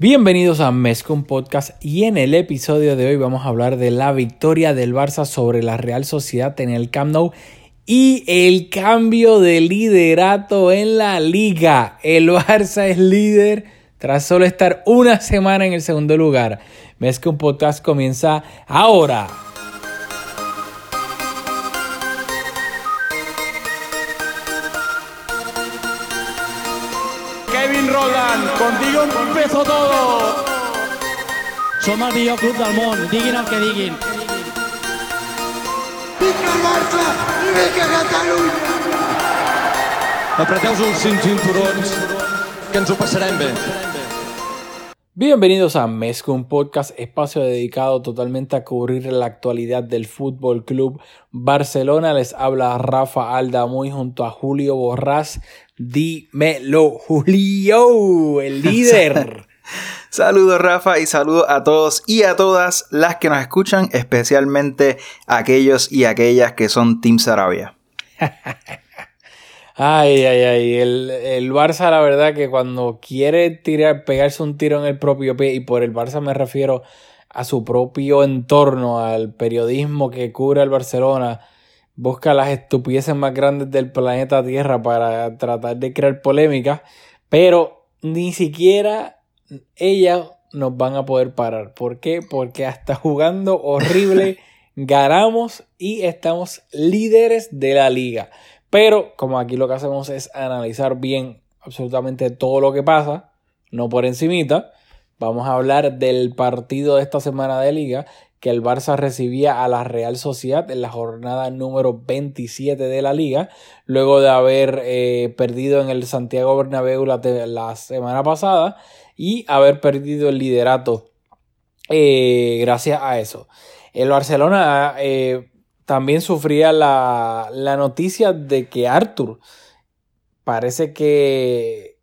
Bienvenidos a Mezcum Podcast y en el episodio de hoy vamos a hablar de la victoria del Barça sobre la Real Sociedad en el Camp Nou y el cambio de liderato en la liga. El Barça es líder tras solo estar una semana en el segundo lugar. Mezcum Podcast comienza ahora. Empezó todo. Som el millor club del món, diguin el que diguin. Vinga Barça vinga Catalunya! Apreteu-vos els cinturons, que ens ho passarem bé. Bienvenidos a Mezcum Podcast, espacio dedicado totalmente a cubrir la actualidad del Fútbol Club Barcelona. Les habla Rafa Aldamuy junto a Julio Borrás. Dímelo, Julio, el líder. Saludos Rafa y saludos a todos y a todas las que nos escuchan, especialmente aquellos y aquellas que son Team Sarabia. Ay, ay, ay. El, el Barça, la verdad, que cuando quiere tirar, pegarse un tiro en el propio pie, y por el Barça me refiero a su propio entorno, al periodismo que cubre el Barcelona, busca las estupideces más grandes del planeta Tierra para tratar de crear polémica, pero ni siquiera ellas nos van a poder parar. ¿Por qué? Porque hasta jugando horrible ganamos y estamos líderes de la liga. Pero como aquí lo que hacemos es analizar bien absolutamente todo lo que pasa, no por encimita, vamos a hablar del partido de esta semana de liga que el Barça recibía a la Real Sociedad en la jornada número 27 de la liga, luego de haber eh, perdido en el Santiago Bernabéu la, la, semana pasada y haber perdido el liderato eh, gracias a eso. El Barcelona eh, también sufría la, la noticia de que Arthur parece que,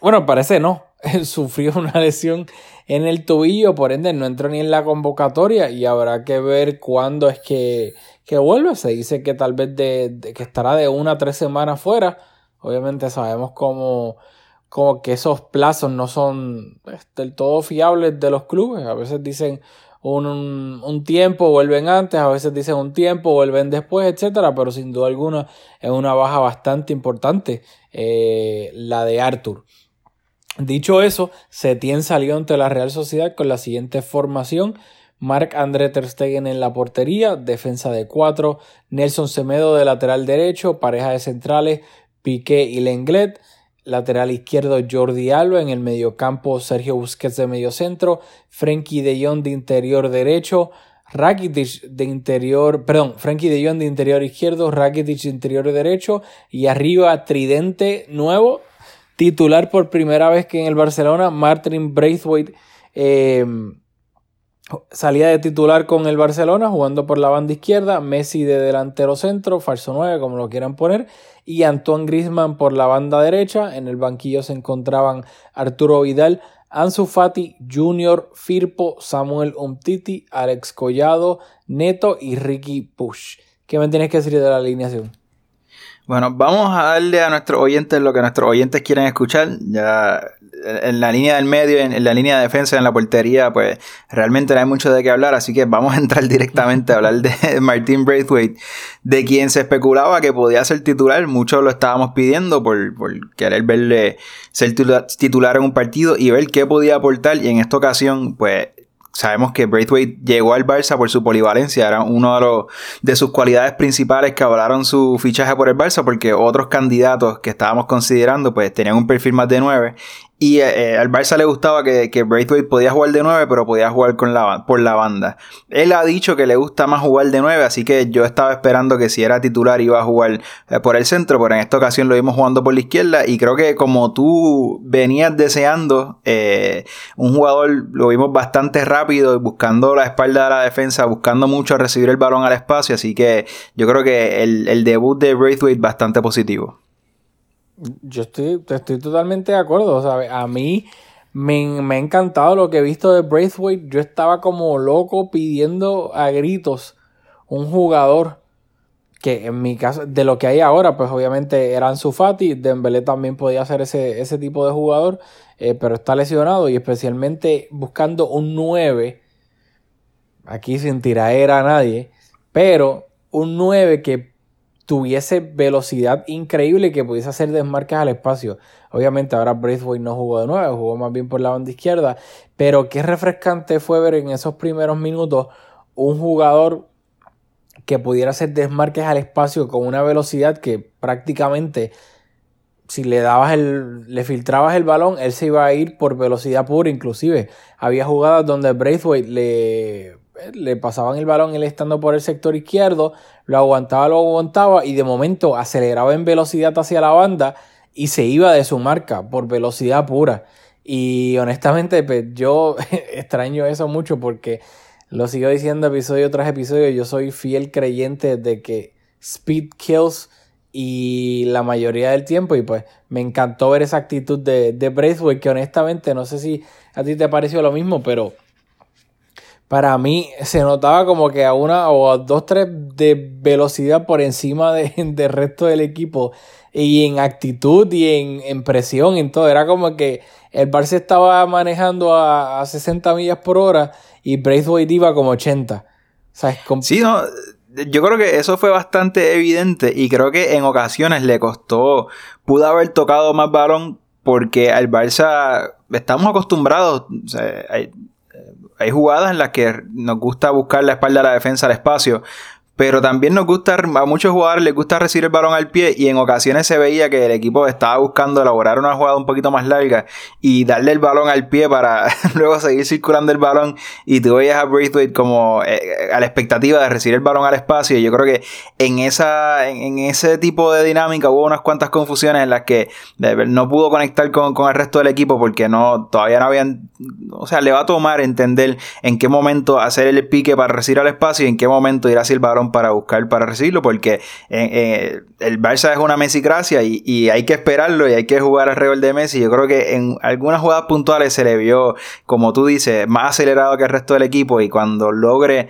bueno, parece no, sufrió una lesión en el tobillo, por ende no entró ni en la convocatoria y habrá que ver cuándo es que, que vuelve. Se dice que tal vez de, que estará de una a tres semanas fuera. Obviamente sabemos cómo, como que esos plazos no son pues, del todo fiables de los clubes. A veces dicen un, un, tiempo, vuelven antes, a veces dicen un tiempo, vuelven después, etcétera, pero sin duda alguna es una baja bastante importante eh, la de Arthur. Dicho eso, Setien salió ante la Real Sociedad con la siguiente formación. Marc André Ter Stegen en la portería, defensa de cuatro, Nelson Semedo de lateral derecho, pareja de centrales, Piqué y Lenglet, lateral izquierdo Jordi Alba, en el mediocampo Sergio Busquets de mediocentro, Frenkie de Jong de interior derecho, Rakitic de interior, perdón, Frenkie de Jong de interior izquierdo, Rakitic de interior derecho. Y arriba tridente nuevo, titular por primera vez que en el Barcelona, Martin Braithwaite eh, salía de titular con el Barcelona jugando por la banda izquierda, Messi de delantero centro, falso 9 como lo quieran poner, y Antoine Griezmann por la banda derecha. En el banquillo se encontraban Arturo Vidal, Ansu Fati, Junior, Firpo, Samuel Umtiti, Alex Collado, Neto y Ricky Push. ¿Qué me tienes que decir de la alineación? Bueno, vamos a darle a nuestros oyentes lo que nuestros oyentes quieren escuchar. Ya en la línea del medio, en, la línea de defensa, en la portería, pues realmente no hay mucho de qué hablar, así que vamos a entrar directamente a hablar de Martin Braithwaite, de quien se especulaba que podía ser titular, muchos lo estábamos pidiendo por, por querer verle ser titular en un partido y ver qué podía aportar, y en esta ocasión, pues sabemos que Braithwaite llegó al Barça por su polivalencia, era uno de, los, de sus cualidades principales que avalaron su fichaje por el Barça, porque otros candidatos que estábamos considerando pues tenían un perfil más de 9 y eh, al Barça le gustaba que, que, Braithwaite podía jugar de 9, pero podía jugar con la, por la banda. Él ha dicho que le gusta más jugar de 9, así que yo estaba esperando que si era titular iba a jugar eh, por el centro, pero en esta ocasión lo vimos jugando por la izquierda. Y creo que como tú venías deseando, eh, un jugador lo vimos bastante rápido, buscando la espalda de la defensa, buscando mucho recibir el balón al espacio. Así que yo creo que el, el debut de Braithwaite bastante positivo. Yo estoy, estoy totalmente de acuerdo. Sea, a mí me, me, ha encantado lo que he visto de Braithwaite. Yo estaba como loco pidiendo a gritos un jugador que en mi caso, de lo que hay ahora, pues obviamente eran Sufati, Dembélé también podía ser ese, ese tipo de jugador, eh, pero está lesionado y especialmente buscando un 9, aquí sin tiraera a nadie, pero un 9 que tuviese velocidad increíble que pudiese hacer desmarques al espacio. Obviamente ahora Braithwaite no jugó de 9, jugó más bien por la banda izquierda, pero qué refrescante fue ver en esos primeros minutos un jugador que pudiera hacer desmarques al espacio con una velocidad que prácticamente si le dabas el, le filtrabas el balón, él se iba a ir por velocidad pura. Inclusive había jugadas donde Braithwaite le, le pasaban el balón él estando por el sector izquierdo, lo aguantaba, lo aguantaba y de momento aceleraba en velocidad hacia la banda y se iba de su marca por velocidad pura. Y honestamente, pues, yo extraño eso mucho porque lo sigo diciendo episodio tras episodio. Yo soy fiel creyente de que speed kills y la mayoría del tiempo. Y pues me encantó ver esa actitud de, de Braithwaite, que honestamente no sé si a ti te pareció lo mismo, pero para mí se notaba como que a una o a dos, tres de velocidad por encima de, del resto del equipo. Y en actitud y en, en presión, en todo. Era como que el Barça estaba manejando a, a 60 millas por hora y Braithwaite iba como 80. Sí, no, yo creo que eso fue bastante evidente y creo que en ocasiones le costó, pudo haber tocado más balón porque al Barça estamos acostumbrados, hay jugadas en las que nos gusta buscar la espalda a la defensa al espacio, pero también nos gusta, a muchos jugadores les gusta recibir el balón al pie y en ocasiones se veía que el equipo estaba buscando elaborar una jugada un poquito más larga y darle el balón al pie para luego seguir circulando el balón. Y tú veías a Braithwaite como eh, a la expectativa de recibir el balón al espacio. Y yo creo que en, esa, en, ese tipo de dinámica hubo unas cuantas confusiones en las que no pudo conectar con, con el resto del equipo porque no, todavía no habían, o sea, le va a tomar entender en qué momento hacer el pique para recibir al espacio y en qué momento ir hacia el balón para buscar, para recibirlo, porque eh, eh, el Barça es una Messi-gracia y, hay que esperarlo y hay que jugar alrededor de Messi. Yo creo que en algunas jugadas puntuales se le vio, como tú dices, más acelerado que el resto del equipo y cuando logre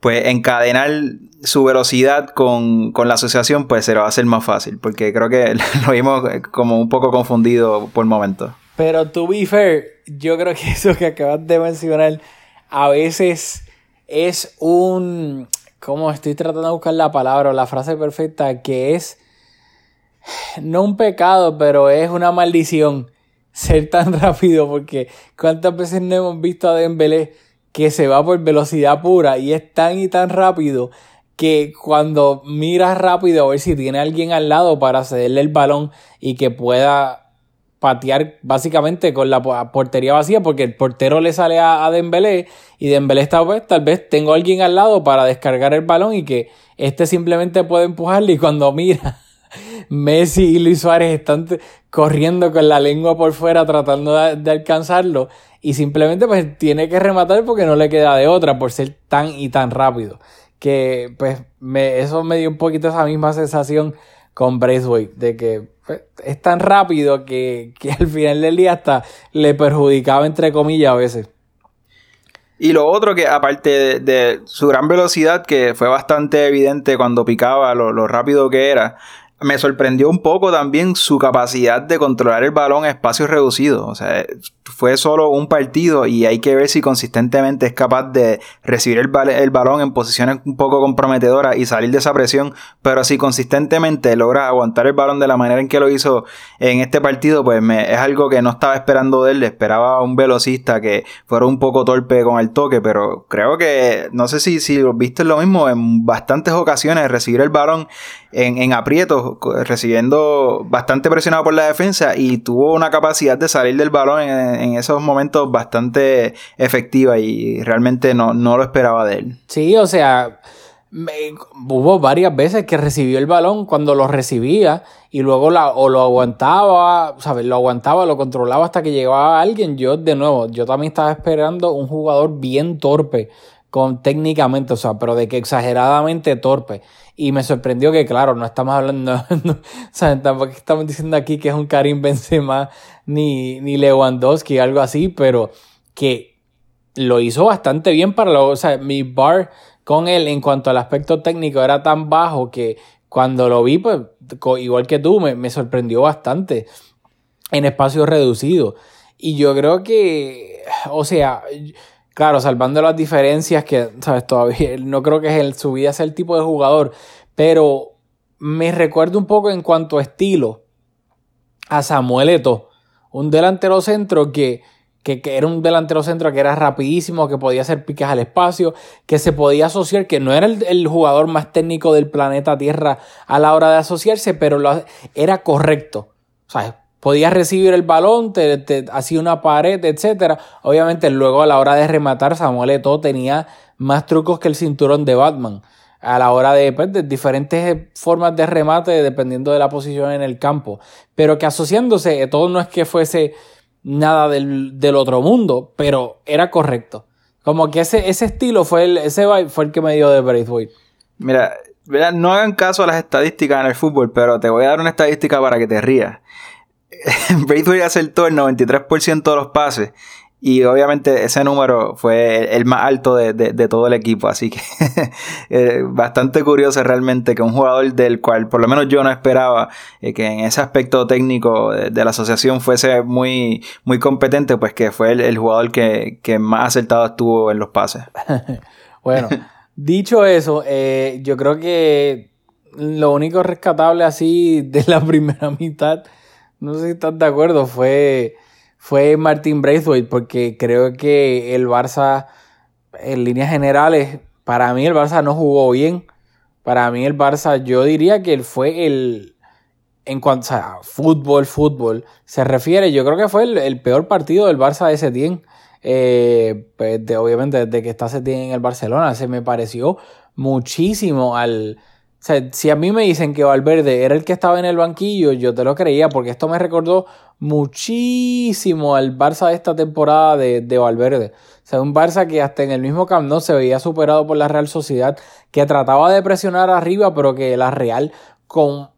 pues encadenar su velocidad con, con, la asociación, pues se lo va a hacer más fácil, porque creo que lo vimos como un poco confundido por momentos. Pero to be fair, yo creo que eso que acabas de mencionar a veces es un como estoy tratando de buscar la palabra o la frase perfecta, que es no un pecado, pero es una maldición ser tan rápido, porque cuántas veces no hemos visto a Dembélé que se va por velocidad pura y es tan y tan rápido que cuando miras rápido a ver si tiene alguien al lado para cederle el balón y que pueda patear básicamente con la portería vacía porque el portero le sale a, Dembélé y Dembélé está pues tal vez tengo a alguien al lado para descargar el balón y que este simplemente puede empujarle y cuando mira Messi y Luis Suárez están corriendo con la lengua por fuera tratando de, alcanzarlo y simplemente pues tiene que rematar porque no le queda de otra por ser tan y tan rápido. Que pues me, eso me dio un poquito esa misma sensación con Braithwaite de que pues, es tan rápido que, al final del día hasta le perjudicaba entre comillas a veces. Y lo otro que aparte de, su gran velocidad, que fue bastante evidente cuando picaba lo, lo rápido que era, me sorprendió un poco también su capacidad de controlar el balón a espacios reducidos. O sea, fue solo un partido y hay que ver si consistentemente es capaz de recibir el, el, balón en posiciones un poco comprometedoras y salir de esa presión. Pero si consistentemente logra aguantar el balón de la manera en que lo hizo en este partido, pues es algo que no estaba esperando de él. Esperaba un velocista que fuera un poco torpe con el toque, pero creo que, no sé si, si viste lo mismo, en bastantes ocasiones recibir el balón en, en aprietos, recibiendo bastante presionado por la defensa y tuvo una capacidad de salir del balón en, esos momentos bastante efectiva y realmente no, no lo esperaba de él. Sí, o sea, hubo varias veces que recibió el balón cuando lo recibía y luego la, o lo aguantaba, ¿sabes? Lo aguantaba, lo controlaba hasta que llegaba alguien. Yo, de nuevo, yo también estaba esperando un jugador bien torpe con técnicamente, o sea, pero de que exageradamente torpe. Y me sorprendió que, claro, no estamos hablando, o sea, tampoco estamos diciendo aquí que es un Karim Benzema ni, ni Lewandowski, algo así, pero que lo hizo bastante bien para lo, o sea, mi bar con él en cuanto al aspecto técnico era tan bajo que cuando lo vi, pues igual que tú, me, me sorprendió bastante en espacios reducidos. Y yo creo que, o sea, claro, salvando las diferencias que, sabes, todavía no creo que el, su vida sea el tipo de jugador, pero me recuerdo un poco en cuanto a estilo a Samuel Eto, un delantero centro que, que, era un delantero centro que era rapidísimo, que podía hacer piques al espacio, que se podía asociar, que no era el, jugador más técnico del planeta Tierra a la hora de asociarse, pero lo, era correcto. ¿sabes? Podía recibir el balón, te, hacía una pared, etc. Obviamente luego a la hora de rematar Samuel Eto'o tenía más trucos que el cinturón de Batman. A la hora de, pues, de diferentes formas de remate dependiendo de la posición en el campo. Pero que asociándose, todo no es que fuese nada del, otro mundo, pero era correcto. Como que ese, ese estilo fue el, ese fue el que me dio de Braithwaite. Mira, no hagan caso a las estadísticas en el fútbol, pero te voy a dar una estadística para que te rías. Braithwaite acertó el 93% de los pases. Y obviamente ese número fue el más alto de, todo el equipo. Así que eh, bastante curioso realmente que un jugador del cual por lo menos yo no esperaba eh, que en ese aspecto técnico de, la asociación fuese muy, muy competente, pues que fue el, jugador que, más acertado estuvo en los pases. bueno, dicho eso, eh, yo creo que lo único rescatable así de la primera mitad no sé si estás de acuerdo, fue, fue Martin Braithwaite, porque creo que el Barça, en líneas generales, para mí el Barça no jugó bien. Para mí el Barça, yo diría que él fue el, en cuanto a fútbol, fútbol, se refiere, yo creo que fue el, peor partido del Barça de Setién. Eh, pues obviamente desde que está Setién en el Barcelona, se me pareció muchísimo al, o sea, si a mí me dicen que Valverde era el que estaba en el banquillo, yo te lo creía, porque esto me recordó muchísimo al Barça de esta temporada de, de Valverde. O sea, un Barça que hasta en el mismo Camp se veía superado por la Real Sociedad, que trataba de presionar arriba, pero que la Real con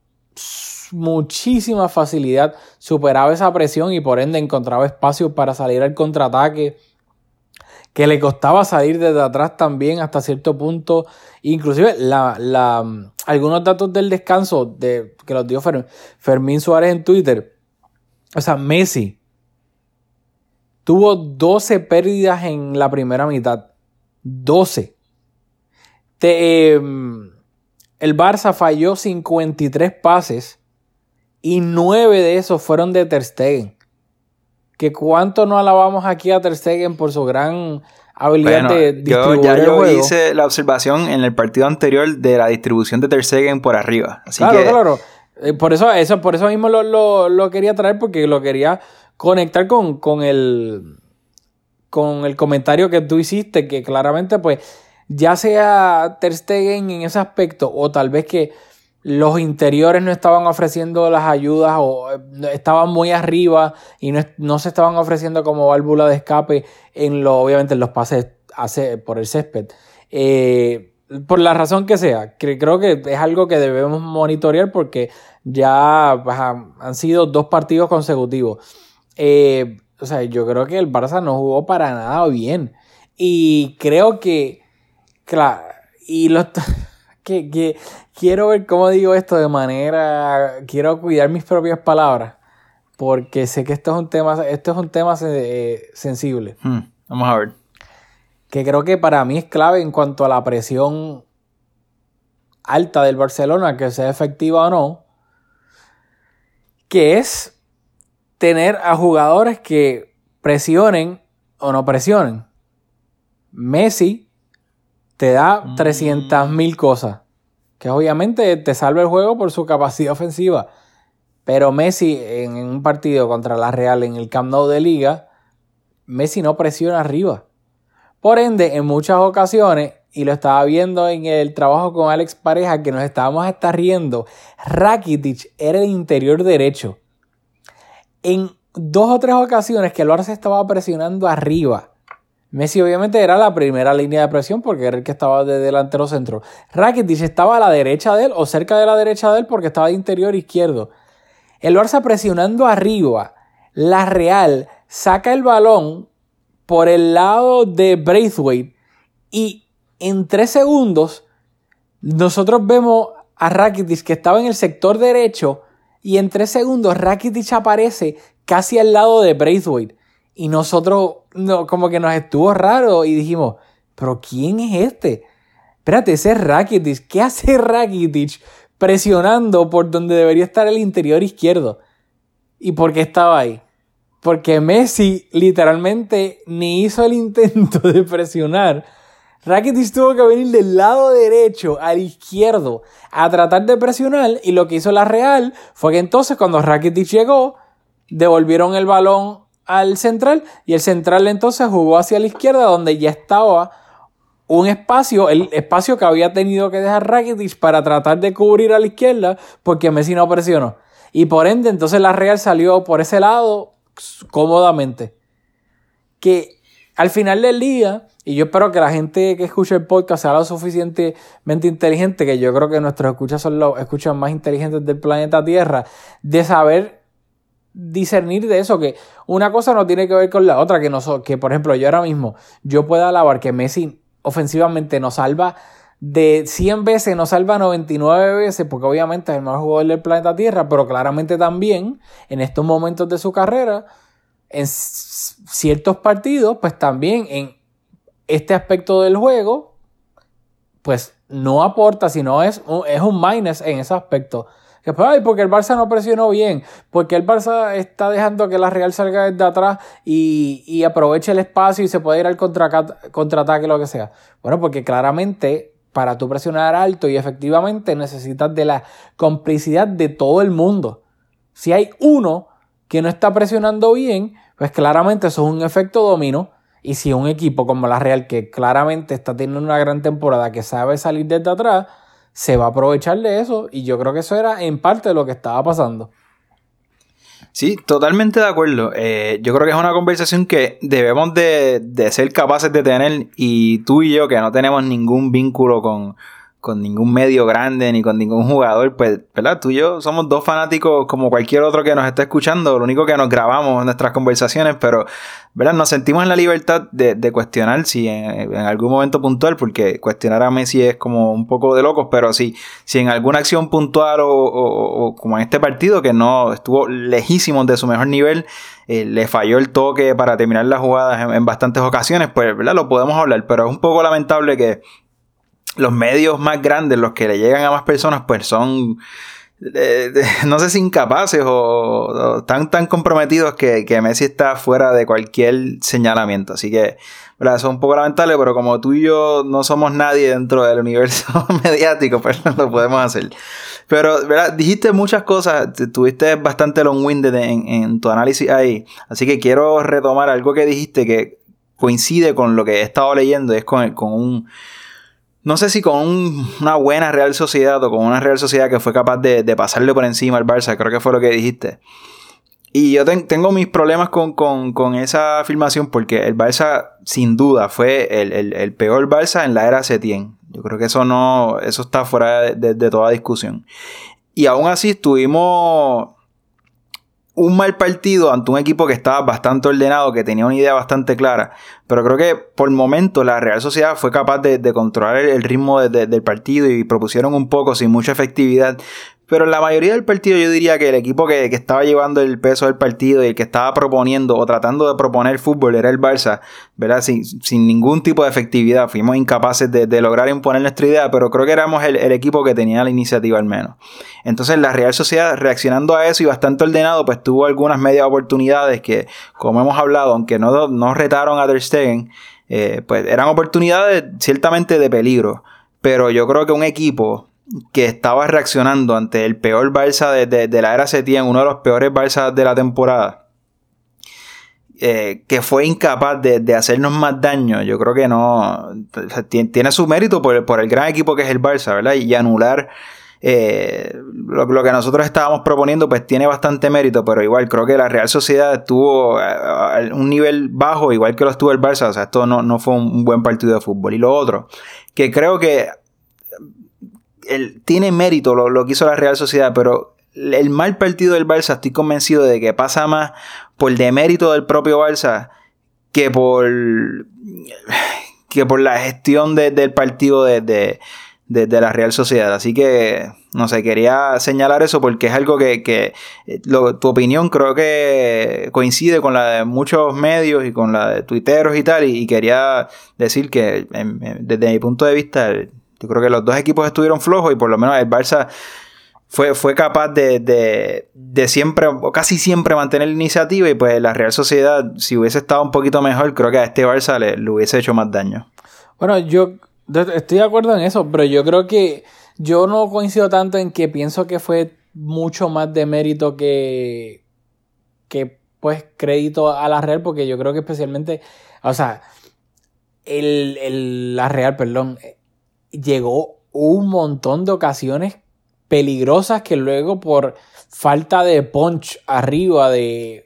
muchísima facilidad superaba esa presión y por ende encontraba espacio para salir al contraataque que le costaba salir desde atrás también hasta cierto punto. Inclusive la, la, algunos datos del descanso de, que los dio Fermín Suárez en Twitter. O sea, Messi tuvo 12 pérdidas en la primera mitad. 12. Em, el Barça falló 53 pases y 9 de esos fueron de Ter Stegen que cuánto no alabamos aquí a Ter Stegen por su gran habilidad de distribuir yo, ya yo hice la observación en el partido anterior de la distribución de Ter Stegen por arriba. Así claro, claro. Eh, por eso, eso, por eso mismo lo, quería traer, porque lo quería conectar con, con el con el comentario que tú hiciste, que claramente, pues, ya sea Ter Stegen en ese aspecto, o tal vez que los interiores no estaban ofreciendo las ayudas o eh, estaban muy arriba y no, se estaban ofreciendo como válvula de escape en lo, obviamente en los pases por el césped. Eh, por la razón que sea, creo que es algo que debemos monitorear porque ya pues, han sido dos partidos consecutivos. Eh, o sea, yo creo que el Barça no jugó para nada bien. Y creo que, claro, y los que, quiero ver cómo digo esto de manera. Quiero cuidar mis propias palabras. Porque sé que esto es un tema, esto es un tema eh, sensible. Hmm, vamos a ver. Que creo que para mí es clave en cuanto a la presión alta del Barcelona, que sea efectiva o no. Que es tener a jugadores que presionen o no presionen. Messi te da 300.000 mm. mil cosas. Que obviamente te salva el juego por su capacidad ofensiva. Pero Messi en un partido contra la Real en el Camp Nou de Liga, Messi no presiona arriba. Por ende, en muchas ocasiones, y lo estaba viendo en el trabajo con Alex Pareja, que nos estábamos hasta riendo, Rakitic era el interior derecho. En dos o tres ocasiones que el se estaba presionando arriba Messi obviamente era la primera línea de presión porque era el que estaba de delantero centro. Rakitic estaba a la derecha de él o cerca de la derecha de él porque estaba de interior izquierdo. El Barça presionando arriba. La Real saca el balón por el lado de Braithwaite y en tres segundos, nosotros vemos a Rakitic que estaba en el sector derecho y en tres segundos Rakitic aparece casi al lado de Braithwaite. Y nosotros no, como que nos estuvo raro y dijimos, pero ¿quién es este? Espérate, ese es Rakitic. ¿Qué hace Rakitic presionando por donde debería estar el interior izquierdo? ¿Y por qué estaba ahí? Porque Messi literalmente ni hizo el intento de presionar. Rakitic tuvo que venir del lado derecho al izquierdo a tratar de presionar y lo que hizo la Real fue que entonces cuando Rakitic llegó devolvieron el balón al central y el central entonces jugó hacia la izquierda donde ya estaba un espacio, el espacio que había tenido que dejar Rakitic para tratar de cubrir a la izquierda porque Messi no presionó. Y por ende entonces la Real salió por ese lado cómodamente. Que al final del día, y yo espero que la gente que escucha el podcast sea lo suficientemente inteligente, que yo creo que nuestros escuchas son los escuchas más inteligentes del planeta Tierra, de saber discernir de eso, que una cosa no tiene que ver con la otra, que, no, que por ejemplo yo ahora mismo, yo puedo alabar que Messi ofensivamente nos salva de 100 veces, nos salva 99 veces, porque obviamente es el mejor jugador del planeta Tierra, pero claramente también en estos momentos de su carrera, en ciertos partidos, pues también en este aspecto del juego, pues no aporta, sino es, es un minus en ese aspecto. Que pues, ay, porque el Barça no presionó bien, porque el Barça está dejando que la Real salga desde atrás y, y aproveche el espacio y se puede ir al contraataque, lo que sea. Bueno, porque claramente para tú presionar alto y efectivamente necesitas de la complicidad de todo el mundo. Si hay uno que no está presionando bien, pues claramente eso es un efecto dominó. Y si un equipo como la Real, que claramente está teniendo una gran temporada, que sabe salir desde atrás, se va a aprovechar de eso. Y yo creo que eso era en parte lo que estaba pasando. Sí, totalmente de acuerdo. Eh, yo creo que es una conversación que debemos de, de, ser capaces de tener y tú y yo que no tenemos ningún vínculo con, con ningún medio grande ni con ningún jugador, pues, ¿verdad? Tú y yo somos dos fanáticos como cualquier otro que nos esté escuchando, lo único que nos grabamos en nuestras conversaciones, pero, ¿verdad? Nos sentimos en la libertad de, cuestionar si en, algún momento puntual, porque cuestionar a Messi es como un poco de locos, pero si, si en alguna acción puntual o, como en este partido que no estuvo lejísimo de su mejor nivel, eh, le falló el toque para terminar las jugadas en, en bastantes ocasiones, pues, ¿verdad? Lo podemos hablar, pero es un poco lamentable que los medios más grandes, los que le llegan a más personas, pues son, eh, no sé si incapaces o, tan, tan comprometidos que, que, Messi está fuera de cualquier señalamiento. Así que, ¿verdad? Eso es un poco lamentable, pero como tú y yo no somos nadie dentro del universo mediático, pues no lo podemos hacer. Pero, ¿verdad? Dijiste muchas cosas, tuviste bastante long-winded en, en tu análisis ahí. Así que quiero retomar algo que dijiste que coincide con lo que he estado leyendo, es con, con un no sé si con una buena Real Sociedad o con una Real Sociedad que fue capaz de, pasarle por encima al Barça, creo que fue lo que dijiste. Y yo tengo mis problemas con, esa afirmación porque el Barça, sin duda, fue el, peor Barça en la era Setien. Yo creo que eso no, eso está fuera de, de toda discusión. Y aún así estuvimos un mal partido ante un equipo que estaba bastante ordenado, que tenía una idea bastante clara. Pero creo que por el momento la Real Sociedad fue capaz de, controlar el, ritmo del partido y propusieron un poco sin mucha efectividad. Pero en la mayoría del partido yo diría que el equipo que, estaba llevando el peso del partido y el que estaba proponiendo o tratando de proponer fútbol era el Barça, ¿verdad? Sin, sin ningún tipo de efectividad. Fuimos incapaces de, lograr imponer nuestra idea, pero creo que éramos el, equipo que tenía la iniciativa al menos. Entonces la Real Sociedad reaccionando a eso y bastante ordenado, pues tuvo algunas medias oportunidades que, como hemos hablado, aunque no, no retaron a Ter Stegen, eh, pues eran oportunidades ciertamente de peligro. Pero yo creo que un equipo que estaba reaccionando ante el peor Barça de, la era Setién, uno de los peores Barça de la temporada, eh, que fue incapaz de, hacernos más daño, yo creo que no. tiene, su mérito por por el, gran equipo que es el Barça, ¿verdad? Y, anular eh, lo, que nosotros estábamos proponiendo, pues tiene bastante mérito, pero igual creo que la Real Sociedad estuvo a, un nivel bajo, igual que lo estuvo el Barça, o sea, esto no, no fue un buen partido de fútbol. Y lo otro, que creo que tiene mérito lo, que hizo la Real Sociedad, pero el mal partido del Barça estoy convencido de que pasa más por demérito del propio Barça que por que por la gestión del partido de, de, la Real Sociedad. Así que, no sé, quería señalar eso porque es algo que, que eh, tu opinión creo que coincide con la de muchos medios y con la de tuiteros y tal. Y, quería decir que, desde mi punto de vista, yo creo que los dos equipos estuvieron flojos y por lo menos el Barça fue, fue capaz de, de, de, siempre, o casi siempre mantener la iniciativa y pues la Real Sociedad, si hubiese estado un poquito mejor, creo que a este Barça le, le hubiese hecho más daño. Bueno, yo estoy de acuerdo en eso, pero yo creo que yo no coincido tanto en que pienso que fue mucho más de mérito que, que pues crédito a la Real, porque yo creo que especialmente, o sea, el, el, la Real, perdón, llegó un montón de ocasiones peligrosas que luego por falta de punch arriba de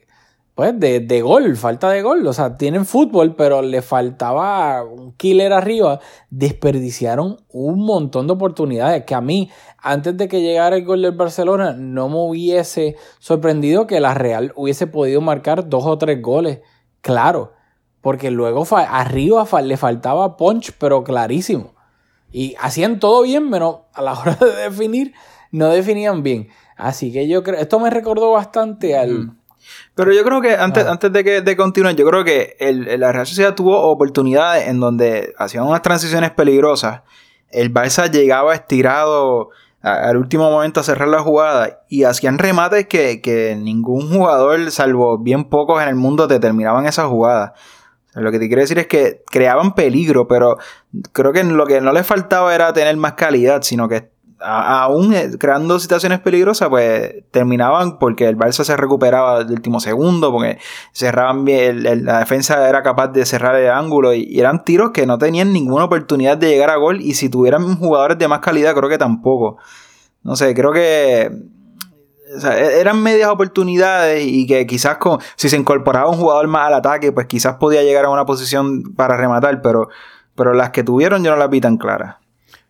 pues de, de, gol, falta de gol. O sea, tienen fútbol, pero le faltaba un killer arriba. Desperdiciaron un montón de oportunidades que a mí, antes de que llegara el gol del Barcelona, no me hubiese sorprendido que la Real hubiese podido marcar dos o tres goles. Claro, porque luego arriba le faltaba punch, pero clarísimo. Y hacían todo bien, pero a la hora de definir, no definían bien. Así que yo creo, esto me recordó bastante al, pero yo creo que antes, ah. antes de que de continuar, yo creo que el, la Real Sociedad tuvo oportunidades en donde hacían unas transiciones peligrosas. El Barça llegaba estirado al último momento a cerrar la jugada y hacían remates que, que ningún jugador, salvo bien pocos en el mundo, te terminaban esa jugada. Lo que te quiero decir es que creaban peligro, pero creo que lo que no les faltaba era tener más calidad, sino que aún eh, creando situaciones peligrosas, pues terminaban porque el Barça se recuperaba del último segundo, porque cerraban bien, la defensa era capaz de cerrar el ángulo y, eran tiros que no tenían ninguna oportunidad de llegar a gol y si tuvieran jugadores de más calidad creo que tampoco. No sé, creo que e, eran medias oportunidades y que quizás con, si se incorporaba un jugador más al ataque, pues quizás podía llegar a una posición para rematar, pero, pero las que tuvieron yo no las vi tan claras.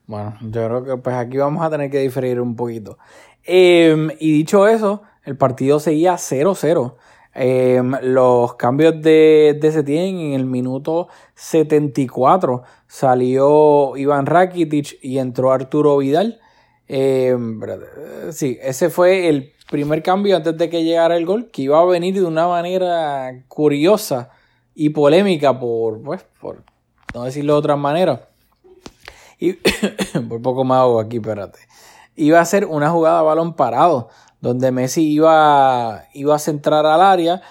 Bueno, yo creo que pues aquí vamos a tener que diferir un poquito. Em, y dicho eso, el partido seguía 0-0. Em, los cambios de, de Setien en el minuto 74 salió Iván Rakitic y entró Arturo Vidal. Em, sí, ese fue el primer cambio antes de que llegara el gol, que iba a venir de una manera curiosa y polémica por, pues, por no decirlo de otra manera. Y por poco más hago aquí, espérate. Iba a ser una jugada a balón parado, donde Messi iba, iba a centrar al área,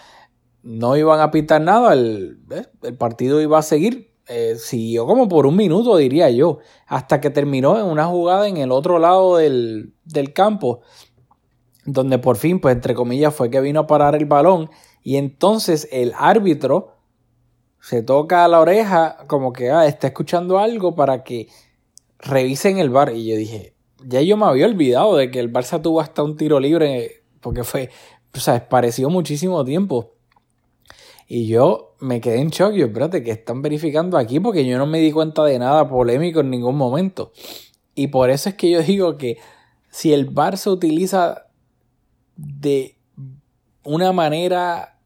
no iban a pitar nada, el, partido iba a seguir. Eh, siguió como por un minuto, diría yo, hasta que terminó en una jugada en el otro lado del, del campo, donde por fin, pues entre comillas, fue que vino a parar el balón y entonces el árbitro se toca a la oreja como que ah, está escuchando algo para que revisen el bar. Y yo dije, ya yo me había olvidado de que el Barça tuvo hasta un tiro libre, porque fue, o sea, pareció muchísimo tiempo. Y yo me quedé en shock. Yo, espérate, que están verificando aquí porque yo no me di cuenta de nada polémico en ningún momento. Y por eso es que yo digo que si el Barça utiliza de una manera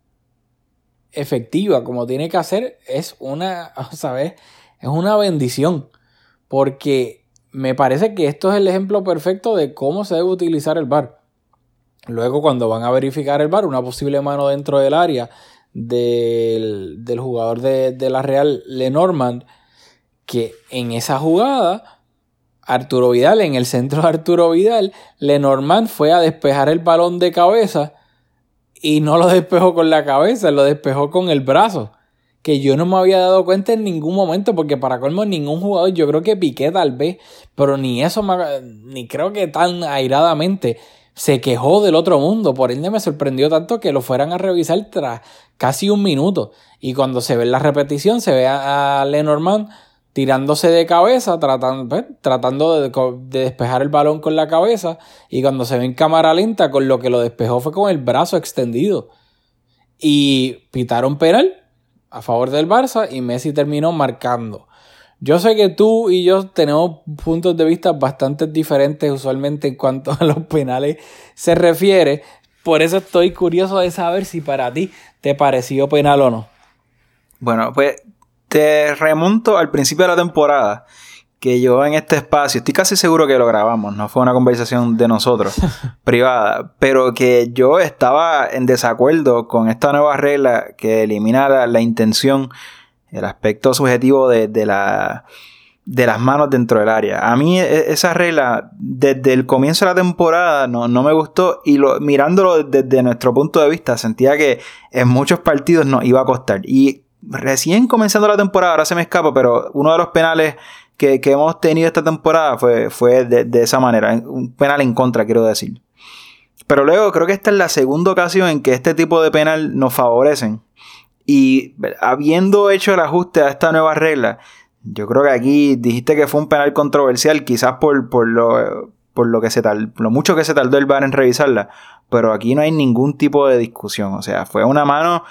efectiva como tiene que hacer, es una, ¿sabes? Es una bendición porque me parece que esto es el ejemplo perfecto de cómo se debe utilizar el bar. Luego, cuando van a verificar el bar, una posible mano dentro del área del, jugador de, la Real Lenormand, que en esa jugada, Arturo Vidal, en el centro de Arturo Vidal, Lenormand fue a despejar el balón de cabeza y no lo despejó con la cabeza, lo despejó con el brazo que yo no me había dado cuenta en ningún momento, porque para colmo ningún jugador, yo creo que Piqué tal vez, pero ni eso, ni creo que tan airadamente se quejó del otro mundo, por ende me sorprendió tanto que lo fueran a revisar tras casi un minuto, y cuando se ve la repetición se ve a, Lenormand tirándose de cabeza, tratando, pues, tratando de, de, despejar el balón con la cabeza, y cuando se ve en cámara lenta, con lo que lo despejó fue con el brazo extendido. Y pitaron penal, a favor del Barça y Messi terminó marcando. Yo sé que tú y yo tenemos puntos de vista bastante diferentes usualmente en cuanto a los penales se refiere. Por eso estoy curioso de saber si para ti te pareció penal o no. Bueno, pues te remonto al principio de la temporada que yo en este espacio, estoy casi seguro que lo grabamos, no fue una conversación de nosotros, privada, pero que yo estaba en desacuerdo con esta nueva regla que elimina la, intención, el aspecto subjetivo de, la, de las manos dentro del área. A mí e, esa regla, desde el comienzo de la temporada, no, no me gustó y lo, mirándolo desde nuestro punto de vista, sentía que en muchos partidos nos iba a costar. Y recién comenzando la temporada, ahora se me escapa, pero uno de los penales que, hemos tenido esta temporada fue, fue de, esa manera, un penal en contra, quiero decir. Pero luego creo que esta es la segunda ocasión en que este tipo de penal nos favorecen. Y habiendo hecho el ajuste a esta nueva regla, yo creo que aquí dijiste que fue un penal controversial, quizás por, por lo, por lo, que se tal, lo mucho que se tardó el VAR en revisarla, pero aquí no hay ningún tipo de discusión. O sea, fue una mano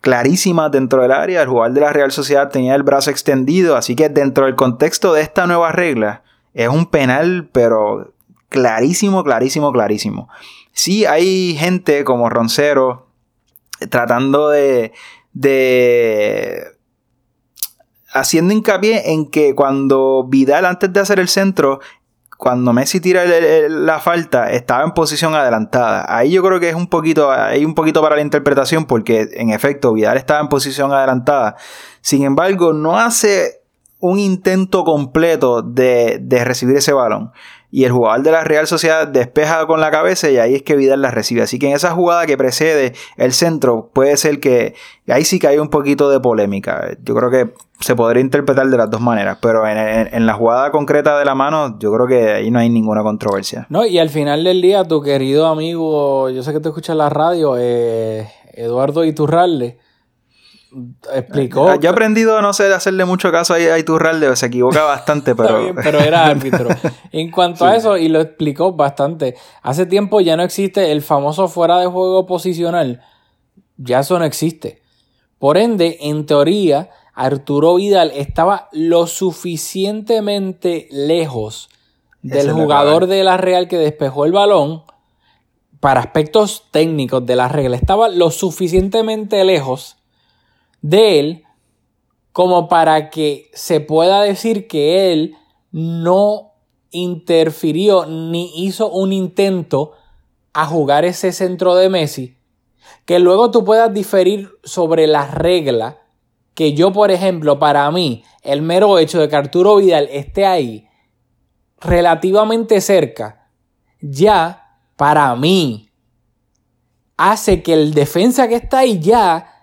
clarísima dentro del área. El jugador de la Real Sociedad tenía el brazo extendido, así que dentro del contexto de esta nueva regla es un penal, pero clarísimo, clarísimo, clarísimo. Sí hay gente como Roncero tratando de, de haciendo hincapié en que cuando Vidal antes de hacer el centro cuando Messi tira la falta, estaba en posición adelantada. Ahí yo creo que es un poquito, hay un poquito para la interpretación, porque en efecto Vidal estaba en posición adelantada. Sin embargo, no hace un intento completo de, de recibir ese balón y el jugador de la Real Sociedad despeja con la cabeza y ahí es que Vidal la recibe. Así que en esa jugada que precede el centro puede ser que ahí sí que hay un poquito de polémica. Yo creo que se podría interpretar de las dos maneras, pero en, la jugada concreta de la mano yo creo que ahí no hay ninguna controversia. No, y al final del día tu querido amigo, yo sé que te escuchas la radio, eh, Eduardo Iturralde, explicó. Yo he aprendido a no sé hacerle mucho caso a, Iturralde, se equivoca bastante, pero. pero era árbitro. En cuanto a eso, y lo explicó bastante, hace tiempo ya no existe el famoso fuera de juego posicional. Ya eso no existe. Por ende, en teoría, Arturo Vidal estaba lo suficientemente lejos del jugador de la Real que despejó el balón para aspectos técnicos de la regla. Estaba lo suficientemente lejos de él como para que se pueda decir que él no interfirió ni hizo un intento a jugar ese centro de Messi, que luego tú puedas diferir sobre la regla, que yo, por ejemplo, para mí, el mero hecho de que Arturo Vidal esté ahí relativamente cerca, ya para mí hace que el defensa que está ahí ya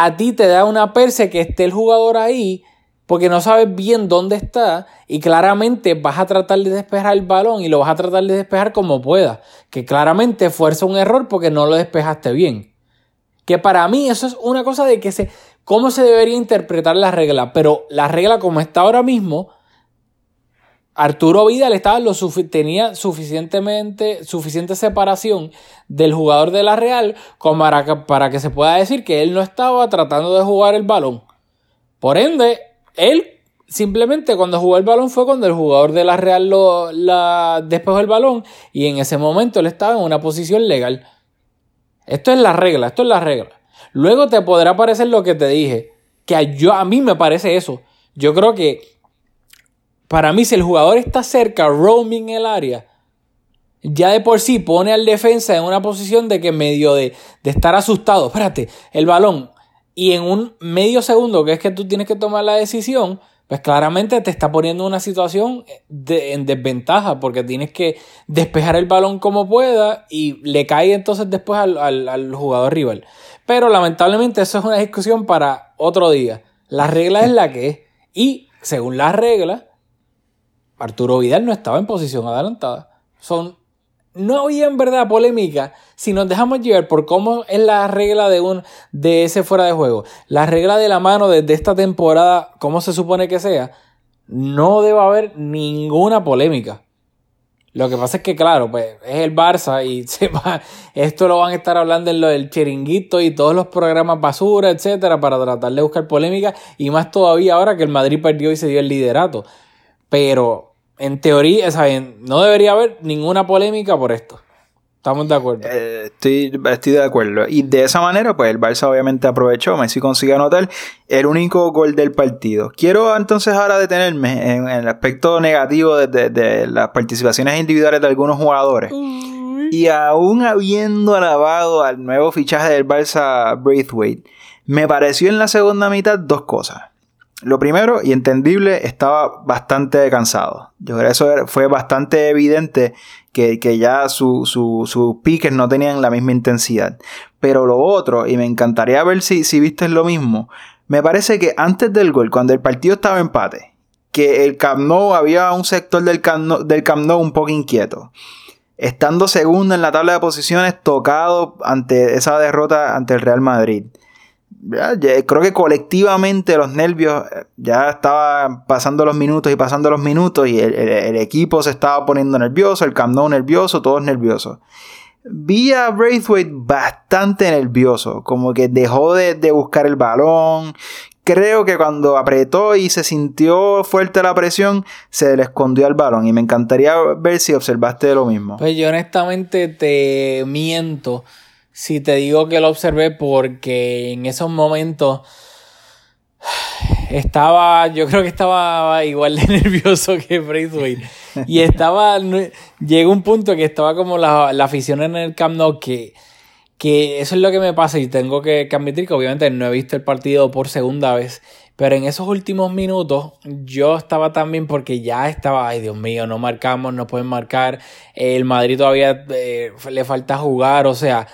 a ti te da una perse que esté el jugador ahí porque no sabes bien dónde está y claramente vas a tratar de despejar el balón y lo vas a tratar de despejar como puedas, que claramente fuerza un error porque no lo despejaste bien. Que para mí eso es una cosa de que se cómo se debería interpretar la regla, pero la regla como está ahora mismo Arturo Vidal estaba lo tenía suficientemente, suficiente separación del jugador de la Real como para que, para que se pueda decir que él no estaba tratando de jugar el balón. Por ende, él simplemente cuando jugó el balón fue cuando el jugador de la Real lo, la, despejó el balón y en ese momento él estaba en una posición legal. Esto es la regla, esto es la regla. Luego te podrá parecer lo que te dije, que yo, a mí me parece eso. Yo creo que para mí, si el jugador está cerca, roaming el área, ya de por sí pone al defensa en una posición de que medio de, de estar asustado. Espérate, el balón. Y en un medio segundo, que es que tú tienes que tomar la decisión, pues claramente te está poniendo en una situación de, en desventaja porque tienes que despejar el balón como pueda y le cae entonces después al, al, jugador rival. Pero lamentablemente eso es una discusión para otro día. La regla es la que es. Y según las reglas, Arturo Vidal no estaba en posición adelantada. Son, no había en verdad polémica si nos dejamos llevar por cómo es la regla de, un, de ese fuera de juego. La regla de la mano desde esta temporada, como se supone que sea, no debe haber ninguna polémica. Lo que pasa es que, claro, pues es el Barça y se va, esto lo van a estar hablando en lo del chiringuito y todos los programas basura, etcétera, para tratar de buscar polémica y más todavía ahora que el Madrid perdió y se dio el liderato. Pero en teoría, ¿saben? no debería haber ninguna polémica por esto. Estamos de acuerdo. Eh, estoy, estoy de acuerdo. Y de esa manera, pues el Barça obviamente aprovechó. Messi consiguió anotar el único gol del partido. Quiero entonces ahora detenerme en, el aspecto negativo de, las participaciones individuales de algunos jugadores. Y aún habiendo alabado al nuevo fichaje del Barça Braithwaite, me pareció en la segunda mitad dos cosas. Lo primero, y entendible, estaba bastante cansado. Yo creo que eso fue bastante evidente que, ya sus su, piques no tenían la misma intensidad. Pero lo otro, y me encantaría ver si, si viste lo mismo, me parece que antes del gol, cuando el partido estaba empate, que el Camp Nou había un sector del Camp del Camp nou un poco inquieto. Estando segundo en la tabla de posiciones, tocado ante esa derrota ante el Real Madrid creo que colectivamente los nervios eh, ya estaban pasando los minutos y pasando los minutos y el, equipo se estaba poniendo nervioso, el Camp Nou nervioso, todos nerviosos. Vi a Braithwaite bastante nervioso, como que dejó de, buscar el balón. Creo que cuando apretó y se sintió fuerte la presión, se le escondió el balón. Y me encantaría ver si observaste lo mismo. Pues yo honestamente te miento si te digo que lo observé porque en esos momentos estaba, yo creo que estaba igual de nervioso que Braithwaite. Y estaba, llegó un punto que estaba como la, afición en el Camp Nou que, que eso es lo que me pasa y tengo que, que admitir que obviamente no he visto el partido por segunda vez. Pero en esos últimos minutos yo estaba también porque ya estaba, ay Dios mío, no marcamos, no pueden marcar, el Madrid todavía eh, le falta jugar, o sea,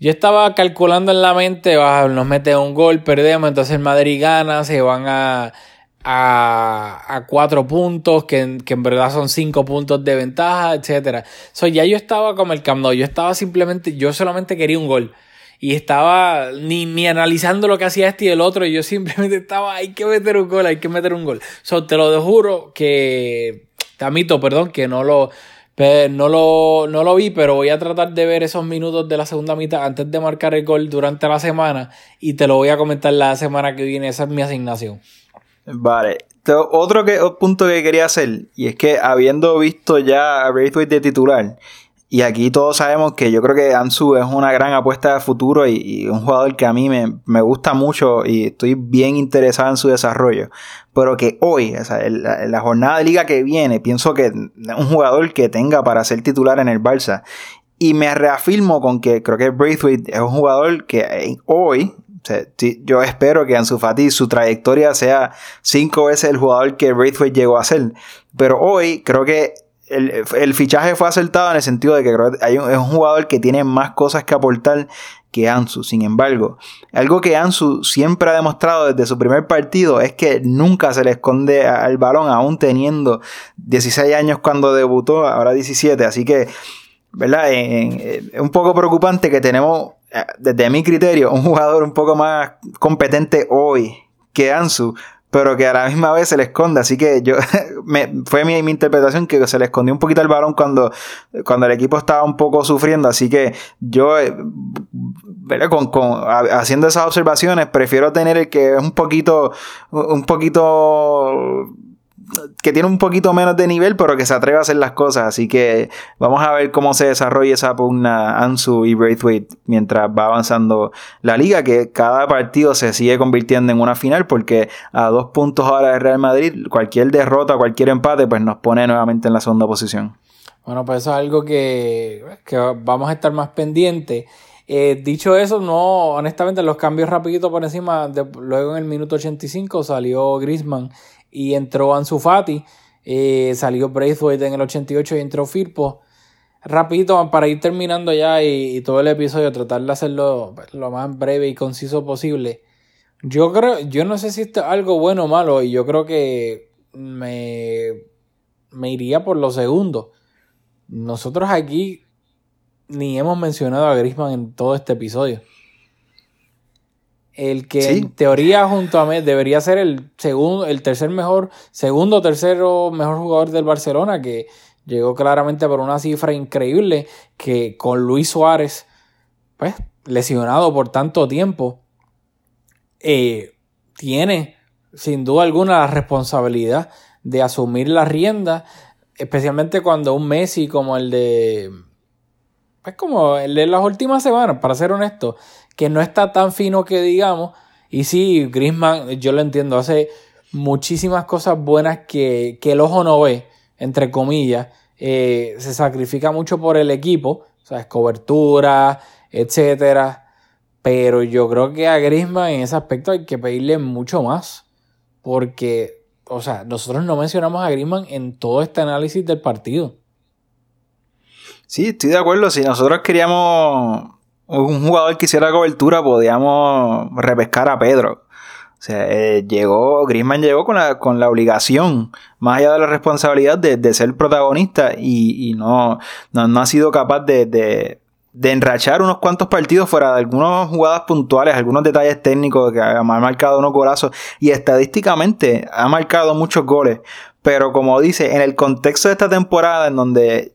yo estaba calculando en la mente, nos mete un gol, perdemos, entonces el Madrid gana, se van a, a, cuatro puntos, que, en verdad son cinco puntos de ventaja, etcétera. So, ya yo estaba como el Camp yo estaba simplemente, yo solamente quería un gol. Y estaba ni, ni analizando lo que hacía este y el otro, y yo simplemente estaba, hay que meter un gol, hay que meter un gol. So, te lo juro que, te admito, perdón, que no lo, no lo, no lo vi, pero voy a tratar de ver esos minutos de la segunda mitad antes de marcar el gol durante la semana y te lo voy a comentar la semana que viene. Esa es mi asignación. Vale. Otro que, punto que quería hacer, y es que habiendo visto ya a Braithwaite de titular, y aquí todos sabemos que yo creo que Ansu es una gran apuesta de futuro y, un jugador que a mí me, gusta mucho y estoy bien interesado en su desarrollo. Pero que hoy, o en la, jornada de liga que viene, pienso que un jugador que tenga para ser titular en el Barça. Y me reafirmo con que creo que Braithwaite es un jugador que eh, hoy, yo espero que Ansu Fati su trayectoria sea cinco veces el jugador que Braithwaite llegó a ser. Pero hoy creo que el, fichaje fue acertado en el sentido de que hay es un jugador que tiene más cosas que aportar que Ansu. Sin embargo, algo que Ansu siempre ha demostrado desde su primer partido es que nunca se le esconde al balón, aún teniendo 16 años cuando debutó, ahora 17. Así que, ¿verdad? Es un poco preocupante que tenemos, eh, desde mi criterio, un jugador un poco más competente hoy que Ansu pero que a la misma vez se le esconde. Así que yo me, fue mi, interpretación que se le escondió un poquito el balón cuando, cuando el equipo estaba un poco sufriendo. Así que yo, eh, con, con, haciendo esas observaciones, prefiero tener el que es un poquito, un poquito que tiene un poquito menos de nivel, pero que se atreve a hacer las cosas. Así que vamos a ver cómo se desarrolla esa pugna Ansu y Braithwaite mientras va avanzando la liga, que cada partido se sigue convirtiendo en una final, porque a dos puntos ahora de Real Madrid, cualquier derrota, cualquier empate, pues nos pone nuevamente en la segunda posición. Bueno, pues eso es algo que, vamos a estar más pendientes. Eh, dicho eso, no, honestamente, los cambios rapiditos por encima, luego en el minuto 85 salió Grisman y entró Ansu Fati, eh, salió Braithwaite en el 88 y entró Firpo. Rapidito, para ir terminando ya y, todo el episodio, tratar de hacerlo lo más breve y conciso posible. Yo creo, yo no sé si esto es algo bueno o malo, y yo creo que me, me iría por lo segundo. Nosotros aquí ni hemos mencionado a Grisman en todo este episodio el que en teoría junto a Messi debería ser el segundo, el tercer mejor, segundo tercero mejor jugador del Barcelona, que llegó claramente por una cifra increíble, que con Luis Suárez, pues, lesionado por tanto tiempo, eh, tiene sin duda alguna la responsabilidad de asumir la rienda, especialmente cuando un Messi como el de pues como el de las últimas semanas, para ser honesto, que no está tan fino que digamos. Y sí, Griezmann, yo lo entiendo, hace muchísimas cosas buenas que, que el ojo no ve, entre comillas. Eh, se sacrifica mucho por el equipo, o sea, es cobertura, etcétera. Pero yo creo que a Griezmann en ese aspecto hay que pedirle mucho más. Porque, o sea, nosotros no mencionamos a Griezmann en todo este análisis del partido. Sí, estoy de acuerdo. Si nosotros queríamos un jugador que hiciera cobertura, podíamos repescar a Pedro. O sea, eh, llegó, Griezmann llegó con la, con la obligación, más allá de la responsabilidad de, ser protagonista y, no, no, ha sido capaz de, de, enrachar unos cuantos partidos fuera de algunas jugadas puntuales, algunos detalles técnicos que ha marcado unos golazos y estadísticamente ha marcado muchos goles. Pero como dice, en el contexto de esta temporada en donde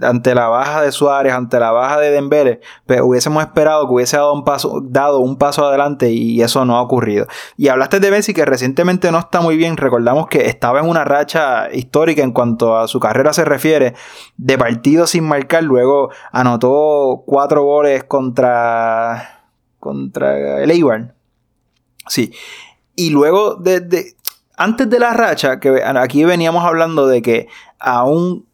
ante la baja de Suárez, ante la baja de Dembélé, pues hubiésemos esperado que hubiese dado un paso, dado un paso adelante y eso no ha ocurrido. Y hablaste de Messi que recientemente no está muy bien, recordamos que estaba en una racha histórica en cuanto a su carrera se refiere, de partido sin marcar, luego anotó cuatro goles contra contra el Eibar. Sí. Y luego de, antes de la racha, que aquí veníamos hablando de que aún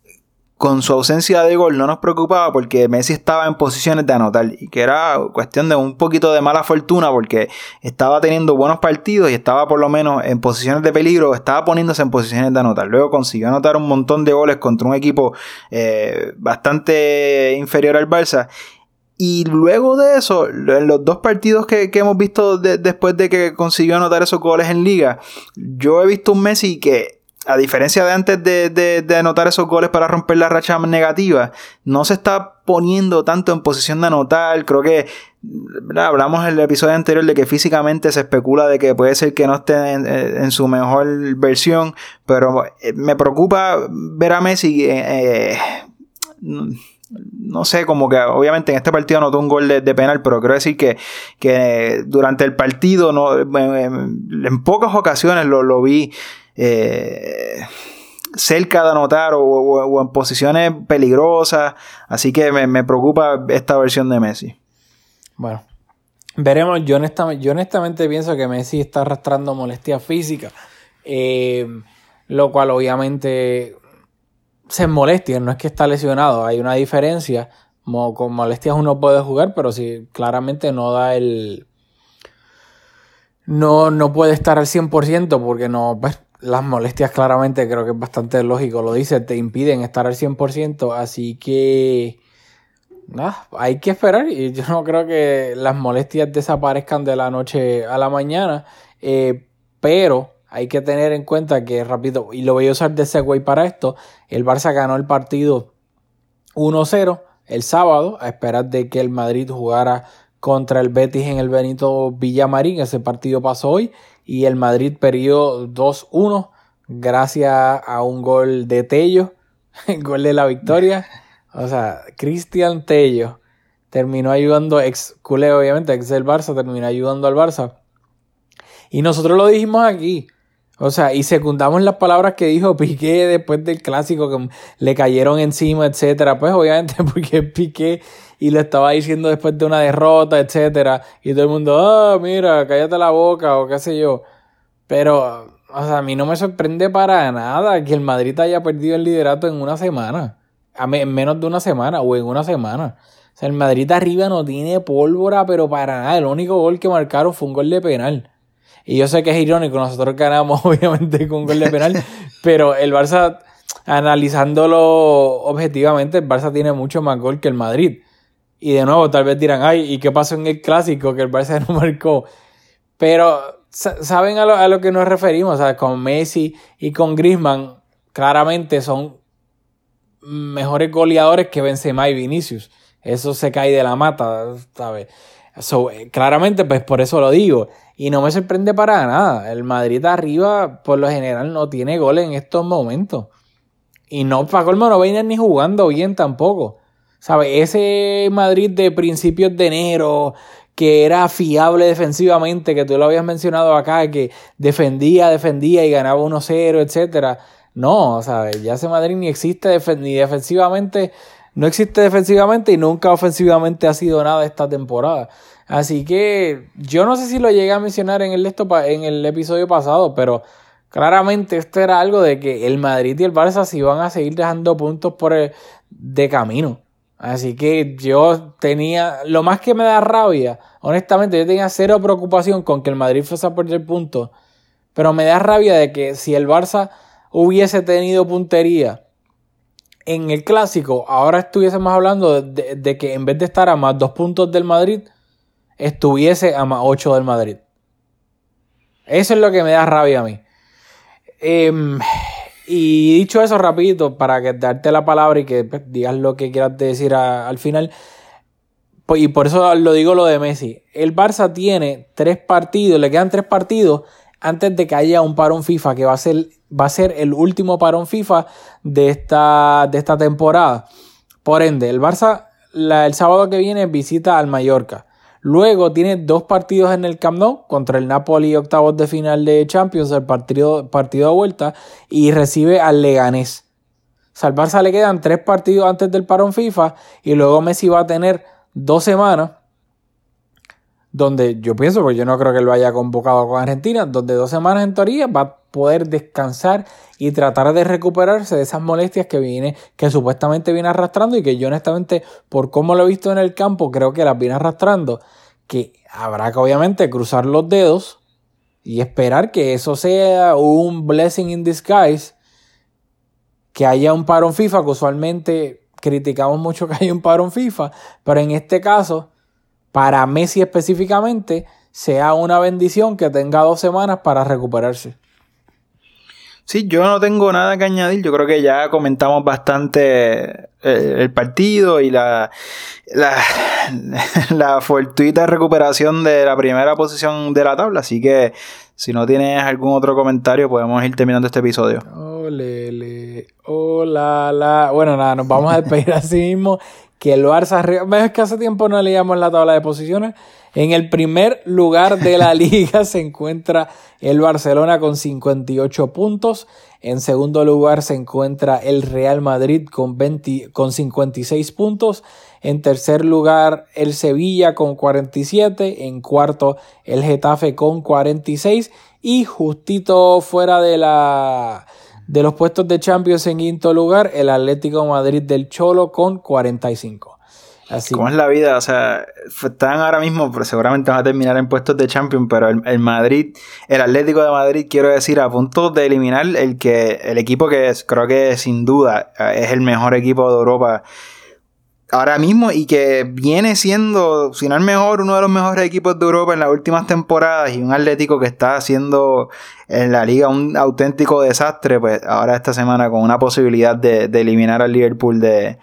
con su ausencia de gol no nos preocupaba porque Messi estaba en posiciones de anotar y que era cuestión de un poquito de mala fortuna porque estaba teniendo buenos partidos y estaba por lo menos en posiciones de peligro, estaba poniéndose en posiciones de anotar. Luego consiguió anotar un montón de goles contra un equipo eh, bastante inferior al Barça. Y luego de eso, en los dos partidos que, hemos visto después de que consiguió anotar esos goles en liga, yo he visto un Messi que a diferencia de antes de, anotar esos goles para romper la racha negativa, no se está poniendo tanto en posición de anotar. Creo que hablamos en el episodio anterior de que físicamente se especula de que puede ser que no esté en, su mejor versión, pero eh, me preocupa ver a Messi. Eh, eh, no sé, como que obviamente en este partido anotó un gol de, penal, pero quiero decir que, que durante el partido, no, en, pocas ocasiones lo, lo vi eh, cerca de anotar o, en posiciones peligrosas. Así que me, preocupa esta versión de Messi. Bueno, veremos. Yo honestamente, yo honestamente pienso que Messi está arrastrando molestias físicas. Eh, lo cual obviamente se molestia, no es que está lesionado, hay una diferencia. Con molestias uno puede jugar, pero si claramente no da el... No, no puede estar al 100% porque no, pues, las molestias claramente creo que es bastante lógico, lo dice, te impiden estar al 100%, así que nada, hay que esperar y yo no creo que las molestias desaparezcan de la noche a la mañana, eh, pero hay que tener en cuenta que rápido, y lo voy a usar de segue para esto, el Barça ganó el partido 1-0 el sábado, a esperar de que el Madrid jugara contra el Betis en el Benito Villamarín, ese partido pasó hoy, y el Madrid perdió 2-1 gracias a un gol de Tello, el gol de la victoria. O sea, Cristian Tello terminó ayudando, ex culé obviamente, ex del Barça, terminó ayudando al Barça. Y nosotros lo dijimos aquí. O sea, y secundamos las palabras que dijo Piqué después del clásico que le cayeron encima, etcétera. Pues obviamente porque Piqué y lo estaba diciendo después de una derrota, etcétera. Y todo el mundo, ah, mira, cállate la boca o qué sé yo. Pero, o sea, a mí no me sorprende para nada que el Madrid haya perdido el liderato en una semana. En menos de una semana o en una semana. O sea, el Madrid arriba no tiene pólvora, pero para nada. El único gol que marcaron fue un gol de penal. Y yo sé que es irónico, nosotros ganamos obviamente con un gol de penal, pero el Barça, analizándolo objetivamente, el Barça tiene mucho más gol que el Madrid. Y de nuevo, tal vez dirán, ay, ¿y qué pasó en el clásico que el Barça no marcó? Pero, ¿saben a lo, a lo que nos referimos? O sea, con Messi y con Griezmann, claramente son mejores goleadores que Benzema y Vinicius. Eso se cae de la mata, ¿sabes? Eh, claramente, pues por eso lo digo. Y no me sorprende para nada. El Madrid arriba, por lo general, no tiene goles en estos momentos. Y no, para colmo, no vienen ni jugando bien tampoco. ¿Sabes? Ese Madrid de principios de enero, que era fiable defensivamente, que tú lo habías mencionado acá, que defendía, defendía y ganaba 1-0, etcétera. No, ¿sabes? Ya ese Madrid ni existe ni defensivamente, no existe defensivamente y nunca ofensivamente ha sido nada esta temporada. Así que yo no sé si lo llegué a mencionar en el, en el episodio pasado, pero claramente esto era algo de que el Madrid y el Barça se iban a seguir dejando puntos por el, de camino. Así que yo tenía, lo más que me da rabia, honestamente, yo tenía cero preocupación con que el Madrid fuese a perder puntos, pero me da rabia de que si el Barça hubiese tenido puntería en el clásico, ahora estuviésemos hablando de, que en vez de estar a más dos puntos del Madrid, estuviese a más ocho del Madrid. Eso es lo que me da rabia a mí. Em, y dicho eso rapidito, para que darte la palabra y que pues, digas lo que quieras decir al final, pues, y por eso lo digo lo de Messi. El Barça tiene tres partidos, le quedan tres partidos antes de que haya un parón FIFA, que va a ser, va a ser el último parón FIFA de esta, de esta temporada. Por ende, el Barça el sábado que viene visita al Mallorca. Luego tiene dos partidos en el Camp Nou contra el Napoli octavos de final de Champions, el partido, partido de vuelta, y recibe al Leganés. O le quedan tres partidos antes del parón FIFA y luego Messi va a tener dos semanas donde yo pienso, porque yo no creo que lo haya convocado con Argentina, donde dos semanas en teoría va a poder descansar y tratar de recuperarse de esas molestias que viene, que supuestamente viene arrastrando y que yo honestamente, por cómo lo he visto en el campo, creo que las viene arrastrando, que habrá que obviamente cruzar los dedos y esperar que eso sea un blessing in disguise, que haya un parón FIFA, que usualmente criticamos mucho que haya un parón FIFA, pero en este caso para Messi específicamente sea una bendición que tenga dos semanas para recuperarse. Sí, yo no tengo nada que añadir. Yo creo que ya comentamos bastante eh, el partido y la, la, la fortuita recuperación de la primera posición de la tabla. Así que si no tienes algún otro comentario, podemos ir terminando este episodio. Olele, hola, la. Bueno, nada, nos vamos a despedir así mismo que el Barça es que hace tiempo no leíamos la tabla de posiciones. En el primer lugar de la liga se encuentra el Barcelona con 58 puntos. En segundo lugar se encuentra el Real Madrid con, 20, con 56 puntos. En tercer lugar el Sevilla con 47. En cuarto el Getafe con 46. Y justito fuera de la de los puestos de Champions en quinto lugar, el Atlético Madrid del Cholo con 45. Así. ¿Cómo es la vida? O sea, están ahora mismo, seguramente van a terminar en puestos de Champions, pero el, Madrid, el Atlético de Madrid, quiero decir, a punto de eliminar el que el equipo que es, creo que sin duda eh, es el mejor equipo de Europa ahora mismo y que viene siendo, si no el mejor, uno de los mejores equipos de Europa en las últimas temporadas y un Atlético que está haciendo en la liga un auténtico desastre, pues ahora esta semana con una posibilidad de, eliminar al Liverpool de,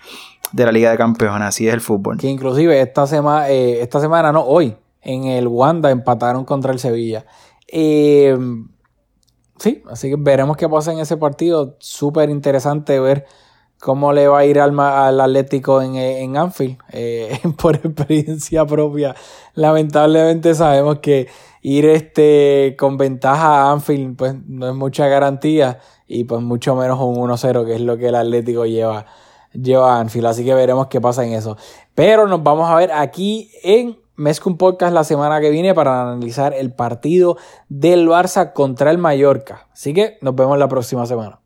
la Liga de Campeones, así es el fútbol. Que inclusive esta semana, eh, esta semana no, hoy, en el Wanda empataron contra el Sevilla. Eh, sí, así que veremos qué pasa en ese partido. Súper interesante ver cómo le va a ir al, al Atlético en, en Anfield. Eh, por experiencia propia, lamentablemente sabemos que ir este, con ventaja a Anfield pues no es mucha garantía y pues mucho menos un 1-0 que es lo que el Atlético lleva, lleva a Anfield. Así que veremos qué pasa en eso. Pero nos vamos a ver aquí en Mezcum Podcast la semana que viene para analizar el partido del Barça contra el Mallorca. Así que nos vemos la próxima semana.